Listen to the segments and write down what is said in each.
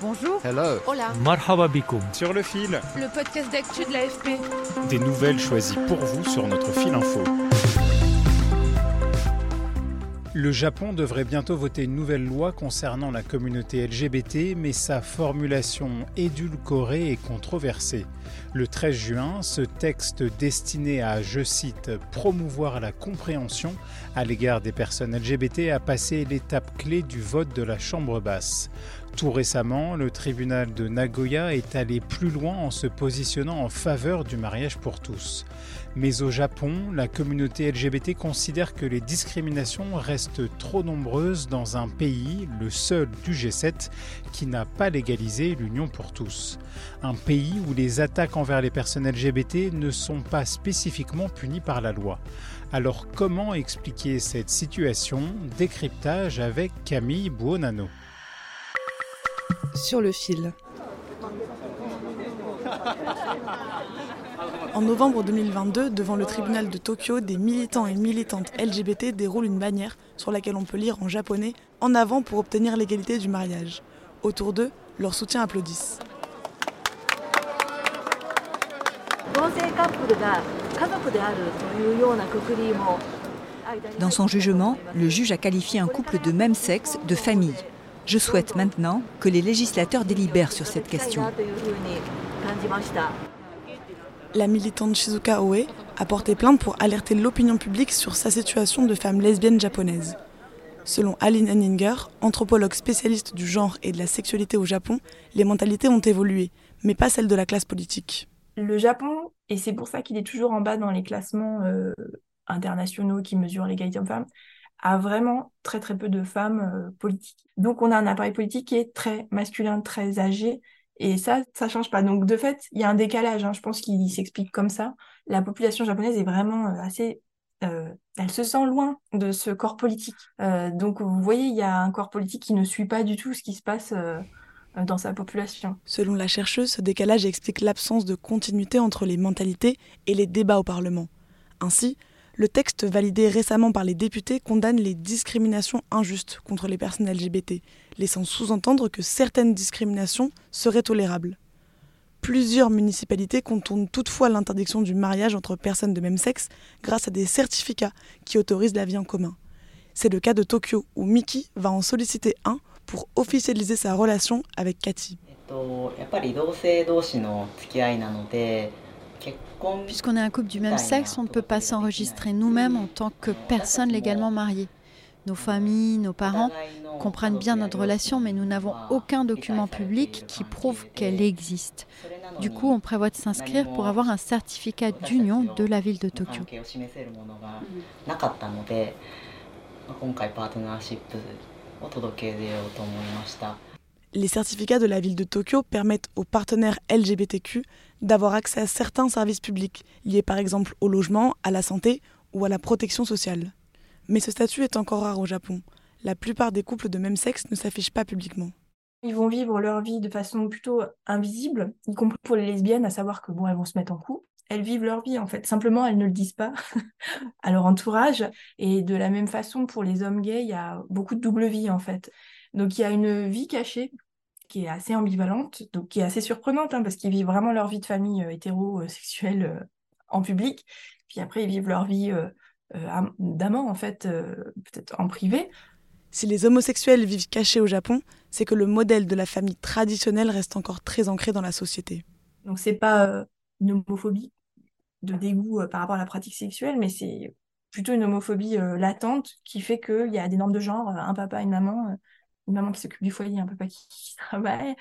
Bonjour. Hello. Hola. Marhaba bikoum. Sur le fil, Le podcast d'actu de l'AFP. des nouvelles choisies pour vous sur notre fil info. Le Japon devrait bientôt voter une nouvelle loi concernant la communauté LGBT, mais sa formulation édulcorée et controversée. Le 13 juin, ce texte destiné à, je cite, promouvoir la compréhension à l'égard des personnes LGBT a passé l'étape clé du vote de la Chambre basse. Tout récemment, le tribunal de Nagoya est allé plus loin en se positionnant en faveur du mariage pour tous. Mais au Japon, la communauté LGBT considère que les discriminations restent trop nombreuses dans un pays, le seul du G7, qui n'a pas légalisé l'union pour tous. Un pays où les attaques envers les personnes LGBT ne sont pas spécifiquement punies par la loi. Alors comment expliquer cette situation? Décryptage avec Camille Buonanno. Sur le fil. En novembre 2022, devant le tribunal de Tokyo, des militants et militantes LGBT déroulent une bannière sur laquelle on peut lire en japonais En avant pour obtenir l'égalité du mariage. Autour d'eux, leurs soutiens applaudissent. Dans son jugement, le juge a qualifié un couple de même sexe de famille. Je souhaite maintenant que les législateurs délibèrent sur cette question. La militante Shizuka Oe a porté plainte pour alerter l'opinion publique sur sa situation de femme lesbienne japonaise. Selon Aline Henninger, anthropologue spécialiste du genre et de la sexualité au Japon, les mentalités ont évolué, mais pas celles de la classe politique. Le Japon, et c'est pour ça qu'il est toujours en bas dans les classements euh, internationaux qui mesurent l'égalité hommes-femmes, a vraiment très très peu de femmes euh, politiques. Donc on a un appareil politique qui est très masculin, très âgé, et ça, ça change pas. Donc de fait, il y a un décalage, hein, je pense qu'il s'explique comme ça. La population japonaise est vraiment euh, assez... euh, elle se sent loin de ce corps politique. Donc vous voyez, il y a un corps politique qui ne suit pas du tout ce qui se passe dans sa population. Selon la chercheuse, ce décalage explique l'absence de continuité entre les mentalités et les débats au Parlement. Ainsi, le texte validé récemment par les députés condamne les discriminations injustes contre les personnes LGBT, laissant sous-entendre que certaines discriminations seraient tolérables. Plusieurs municipalités contournent toutefois l'interdiction du mariage entre personnes de même sexe grâce à des certificats qui autorisent la vie en commun. C'est le cas de Tokyo où Miki va en solliciter un pour officialiser sa relation avec Cathy. Puisqu'on est un couple du même sexe, on ne peut pas s'enregistrer nous-mêmes en tant que personne légalement mariée. Nos familles, nos parents comprennent bien notre relation, mais nous n'avons aucun document public qui prouve qu'elle existe. Du coup, on prévoit de s'inscrire pour avoir un certificat d'union de la ville de Tokyo. Les certificats de la ville de Tokyo permettent aux partenaires LGBTQ d'avoir accès à certains services publics, liés par exemple au logement, à la santé ou à la protection sociale. Mais ce statut est encore rare au Japon. La plupart des couples de même sexe ne s'affichent pas publiquement. Ils vont vivre leur vie de façon plutôt invisible, y compris pour les lesbiennes, à savoir que bon, elles vont se mettre en couple. Elles vivent leur vie en fait. Simplement, elles ne le disent pas à leur entourage. Et de la même façon, pour les hommes gays, il y a beaucoup de double vie en fait. Donc il y a une vie cachée qui est assez ambivalente, donc qui est assez surprenante, hein, parce qu'ils vivent vraiment leur vie de famille euh, hétérosexuelle euh, en public, puis après ils vivent leur vie euh, am- d'amant en fait, peut-être en privé. Si les homosexuels vivent cachés au Japon, c'est que le modèle de la famille traditionnelle reste encore très ancré dans la société. Donc c'est pas une homophobie de dégoût par rapport à la pratique sexuelle, mais c'est plutôt une homophobie latente qui fait qu'il y a des normes de genre, un papa, une maman, une maman qui s'occupe du foyer, un papa qui, qui travaille.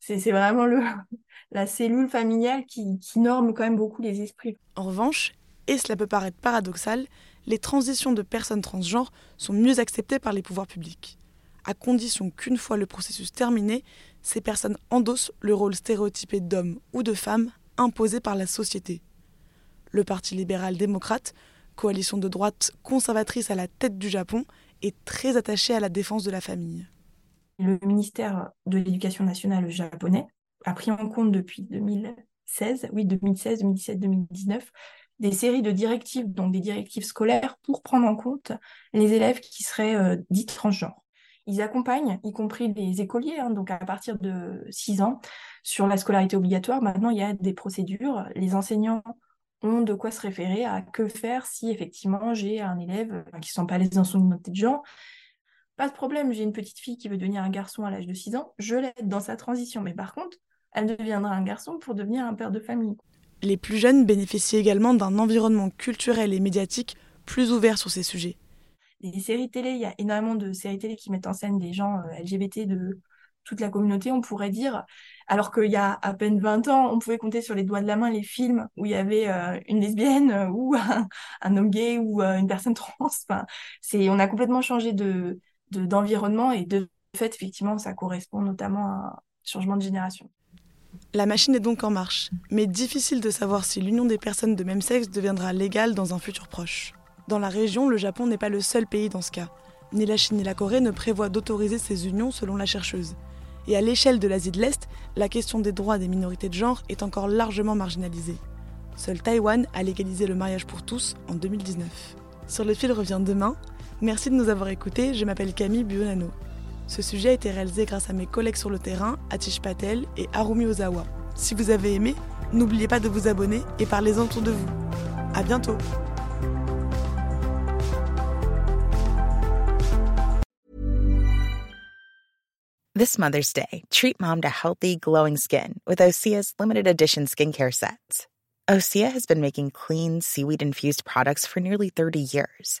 C'est vraiment le, la cellule familiale qui, qui norme quand même beaucoup les esprits. En revanche, et cela peut paraître paradoxal, les transitions de personnes transgenres sont mieux acceptées par les pouvoirs publics, à condition qu'une fois le processus terminé, ces personnes endossent le rôle stéréotypé d'homme ou de femme imposé par la société. Le Parti libéral démocrate, coalition de droite conservatrice à la tête du Japon, est très attaché à la défense de la famille. Le ministère de l'Éducation nationale japonais a pris en compte depuis 2016, oui 2016, 2017, 2019, des séries de directives, donc des directives scolaires pour prendre en compte les élèves qui seraient euh, dits transgenres. Ils accompagnent, y compris les écoliers, hein, donc à partir de 6 ans, sur la scolarité obligatoire. Maintenant, il y a des procédures. Les enseignants ont de quoi se référer à que faire si effectivement j'ai un élève qui ne se sent pas à l'aise dans son de genre. Pas de problème, j'ai une petite fille qui veut devenir un garçon à l'âge de 6 ans, je l'aide dans sa transition. Mais par contre, elle deviendra un garçon pour devenir un père de famille. Les plus jeunes bénéficient également d'un environnement culturel et médiatique plus ouvert sur ces sujets. Les séries télé, il y a énormément de séries télé qui mettent en scène des gens euh, LGBT de toute la communauté, on pourrait dire. Alors qu'il y a à peine 20 ans, on pouvait compter sur les doigts de la main les films où il y avait euh, une lesbienne euh, ou un, homme gay ou une personne trans. Enfin, c'est, on a complètement changé de, d'environnement et de fait, effectivement, ça correspond notamment à un changement de génération. La machine est donc en marche, mais difficile de savoir si l'union des personnes de même sexe deviendra légale dans un futur proche. Dans la région, le Japon n'est pas le seul pays dans ce cas. Ni la Chine ni la Corée ne prévoient d'autoriser ces unions selon la chercheuse. Et à l'échelle de l'Asie de l'Est, la question des droits des minorités de genre est encore largement marginalisée. Seul Taïwan a légalisé le mariage pour tous en 2019. Sur le fil revient demain. Merci de nous avoir écoutés, je m'appelle Camille Buonanno. Ce sujet a été réalisé grâce à mes collègues sur le terrain, Atish Patel et Harumi Ozawa. Si vous avez aimé, n'oubliez pas de vous abonner et parlez-en autour de vous. À bientôt! This Mother's Day, treat mom to healthy, glowing skin with Osea's limited edition skincare sets. Osea has been making clean, seaweed infused products for nearly 30 years.